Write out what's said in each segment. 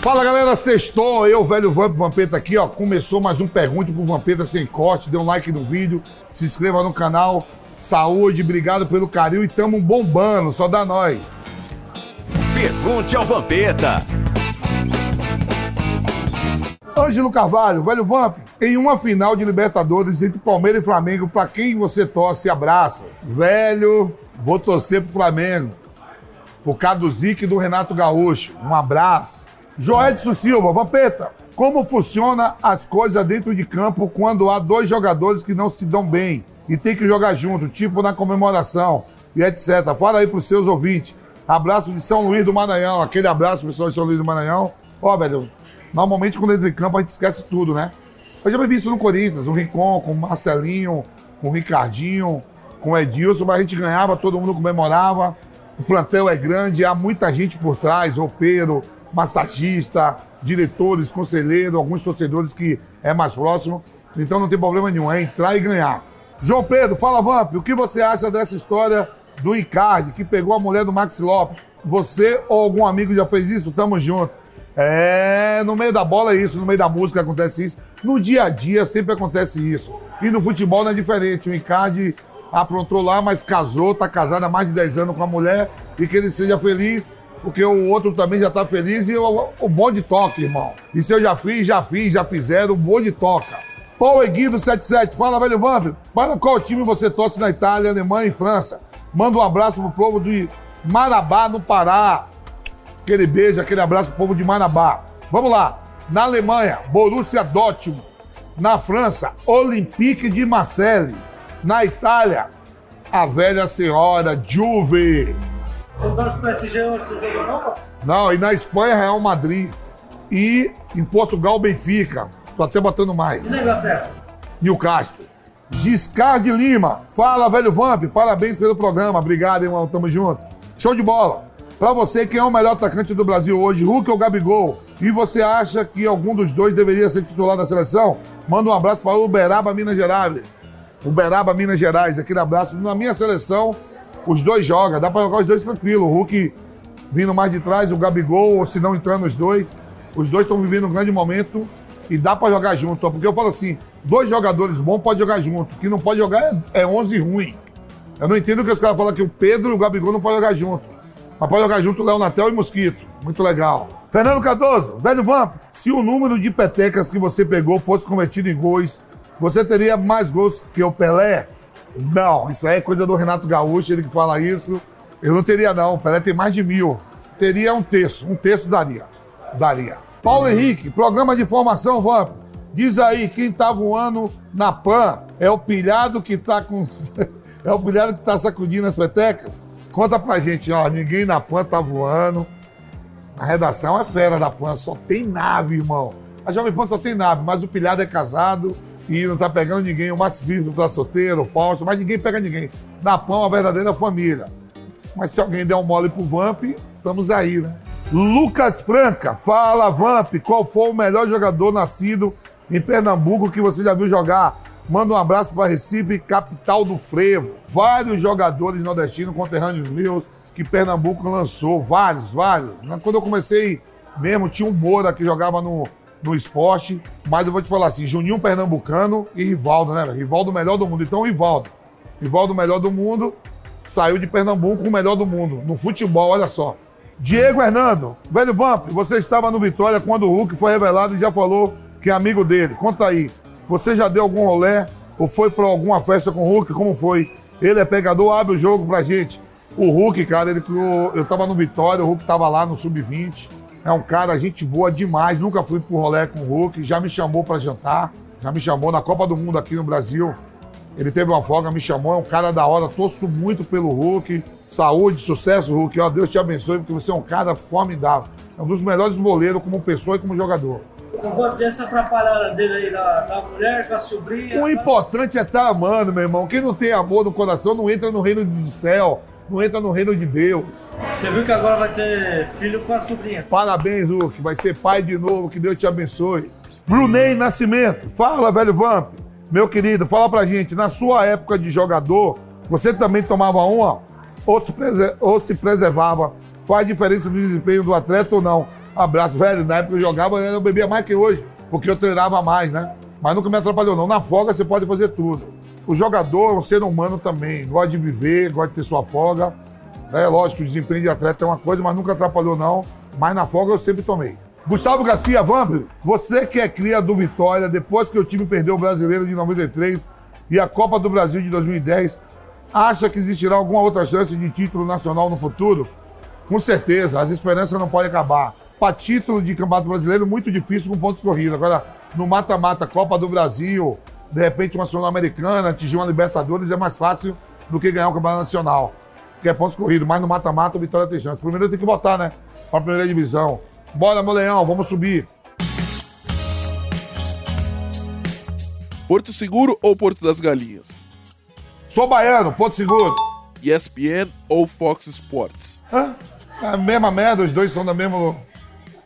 Fala galera, sextou, eu, velho Vamp Vampeta aqui, ó. Começou mais um Pergunte pro Vampeta sem corte. Dê um like no vídeo, se inscreva no canal. Saúde, obrigado pelo carinho e tamo bombando, só dá nós. Pergunte ao Vampeta. Ângelo Carvalho, velho Vamp, em uma final de Libertadores entre Palmeiras e Flamengo, pra quem você torce e abraça? Velho, vou torcer pro Flamengo. Por causa do Zico e do Renato Gaúcho. Um abraço. Joedson Silva, Vampeta, como funciona as coisas dentro de campo quando há dois jogadores que não se dão bem e tem que jogar junto, tipo na comemoração e etc. Fala aí pros seus ouvintes. Abraço de São Luís do Maranhão, aquele abraço pessoal de São Luís do Maranhão. Ó, velho, normalmente quando entra em campo a gente esquece tudo, né? Eu já vi isso no Corinthians, no Rincon, com o Marcelinho, com o Ricardinho, com o Edilson, mas a gente ganhava, todo mundo comemorava. O plantel é grande, há muita gente por trás, roupeiro, massagista, diretores, conselheiro, alguns torcedores que é mais próximo. Então não tem problema nenhum, é entrar e ganhar. João Pedro, fala Vamp, o que você acha dessa história do Icardi, que pegou a mulher do Max Lopes? Você ou algum amigo já fez isso? Tamo junto. É, no meio da bola é isso, no meio da música acontece isso. No dia a dia sempre acontece isso. E no futebol não é diferente. O Icardi aprontou lá, mas casou, tá casado há mais de 10 anos com a mulher e que ele seja feliz porque o outro também já tá feliz e o, o bonde toca, irmão. E se eu já fiz, já fiz, já fizeram, o bonde toca. Paulo Eguido 77, fala, velho Vamp, para qual time você torce na Itália, Alemanha e França? Manda um abraço pro povo de Marabá, no Pará. Aquele beijo, aquele abraço pro povo de Marabá. Vamos lá. Na Alemanha, Borussia Dortmund. Na França, Olympique de Marseille. Na Itália, a velha senhora Juve. Não torce pro PSG antes do jogo, não, pô? Não, e na Espanha, Real Madrid. E em Portugal, Benfica. Tô até botando mais. E na Inglaterra? Newcastle. Giscard de Lima. Fala, velho Vamp. Parabéns pelo programa. Obrigado, irmão. Tamo junto. Show de bola. Pra você, quem é o melhor atacante do Brasil hoje, Hulk ou Gabigol? E você acha que algum dos dois deveria ser titular da seleção? Manda um abraço para Uberaba, Minas Gerais. Uberaba, Minas Gerais. Aquele abraço. Na minha seleção, os dois jogam. Dá pra jogar os dois tranquilo. O Hulk vindo mais de trás, o Gabigol, ou se não entrando os dois. Os dois estão vivendo um grande momento e dá pra jogar junto. Porque eu falo assim, dois jogadores bons pode jogar junto. O que não pode jogar é, é 11 ruim. Eu não entendo que os caras falam que o Pedro e o Gabigol não podem jogar junto. Mas pode jogar junto o Léo Natel e Mosquito. Muito legal. Fernando Cardoso, velho Vamp, se o número de petecas que você pegou fosse convertido em gols, você teria mais gols que o Pelé? Não, isso aí é coisa do Renato Gaúcho, ele que fala isso. Eu não teria, não. O Pelé tem mais de mil. Teria um terço. Um terço daria. Daria. Paulo Henrique, programa de formação, Vamp. Diz aí, quem tá voando na PAN é o pilhado que tá com. é o pilhado que tá sacudindo as petecas? Conta pra gente, ó. Ninguém na PAN tá voando. A redação é fera da PAN, só tem nave, irmão. A Jovem Pan só tem nave, mas o pilhado é casado e não tá pegando ninguém. O Márcio Vivo tá solteiro, o mas ninguém pega ninguém. Na PAN, a verdadeira família. Mas se alguém der um mole pro Vamp, estamos aí, né? Lucas Franca, fala Vamp, qual foi o melhor jogador nascido em Pernambuco que você já viu jogar? Manda um abraço para Recife, capital do frevo. Vários jogadores nordestinos, conterrâneos meus, que Pernambuco lançou. Vários, vários. Quando eu comecei mesmo, tinha um Moura que jogava no, no esporte. Mas eu vou te falar assim: Juninho Pernambucano e Rivaldo, né? Rivaldo melhor do mundo. Então, Rivaldo. Rivaldo melhor do mundo, saiu de Pernambuco o melhor do mundo. No futebol, olha só. Diego Hernando, velho Vamp, você estava no Vitória quando o Hulk foi revelado e já falou que é amigo dele. Conta aí. Você já deu algum rolé ou foi para alguma festa com o Hulk? Como foi? Ele é pegador, abre o jogo pra gente. O Hulk, cara, ele criou. Eu tava no Vitória, o Hulk tava lá no Sub-20. É um cara, gente boa demais. Nunca fui pro rolé com o Hulk. Já me chamou para jantar. Já me chamou na Copa do Mundo aqui no Brasil. Ele teve uma folga, me chamou. É um cara da hora. Torço muito pelo Hulk. Saúde, sucesso, Hulk. Ó, Deus te abençoe, porque você é um cara formidável. É um dos melhores boleiros como pessoa e como jogador. Eu vou ter essa atrapalhada dele aí da, da mulher, com a sobrinha. O importante é estar tá amando, meu irmão. Quem não tem amor no coração não entra no reino do céu, não entra no reino de Deus. Você viu que agora vai ter filho com a sobrinha. Parabéns, Hulk. Vai ser pai de novo. Que Deus te abençoe. Brunei Nascimento. Fala, velho Vamp. Meu querido, fala pra gente. Na sua época de jogador, você também tomava uma ou se, ou se preservava? Faz diferença no desempenho do atleta ou não? Abraço, velho. Na época eu jogava, eu bebia mais que hoje, porque eu treinava mais, né? Mas nunca me atrapalhou, não. Na folga você pode fazer tudo. O jogador é um ser humano também. Gosta de viver, gosta de ter sua folga. É lógico, o desempenho de atleta é uma coisa, mas nunca atrapalhou, não. Mas na folga eu sempre tomei. Gustavo Garcia, Vamp, você que é cria do Vitória, depois que o time perdeu o Brasileiro de 93 e a Copa do Brasil de 2010, acha que existirá alguma outra chance de título nacional no futuro? Com certeza, as esperanças não podem acabar para título de campeonato brasileiro, muito difícil com pontos corridos. Agora, no mata-mata, Copa do Brasil, de repente uma Sul-Americana, atingir uma Libertadores é mais fácil do que ganhar um campeonato nacional, que é pontos corridos. Mas no mata-mata, o Vitória tem chance. Primeiro tem que botar, né? Para a primeira divisão. Bora, Moleão, vamos subir. Porto Seguro ou Porto das Galinhas? Sou baiano, Porto Seguro. ESPN ou Fox Sports? Hã? É a mesma merda, os dois são da mesma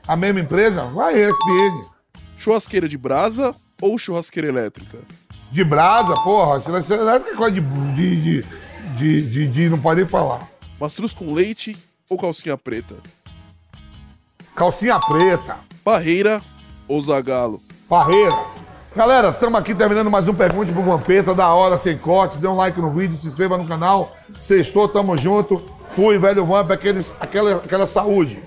a mesma empresa? Vai ESPN. Churrasqueira de brasa ou churrasqueira elétrica? De brasa, porra. Churrasqueira elétrica é coisa de, de, de, de, de, não pode nem falar. Mastruz com leite ou calcinha preta? Calcinha preta. Barreira ou zagalo? Barreira. Galera, estamos aqui terminando mais um Pergunte pro Vampeta, da hora, sem corte. Dê um like no vídeo, se inscreva no canal. Sextou, tamo junto. Fui, velho Vamp, aquele, aquela, aquela saúde.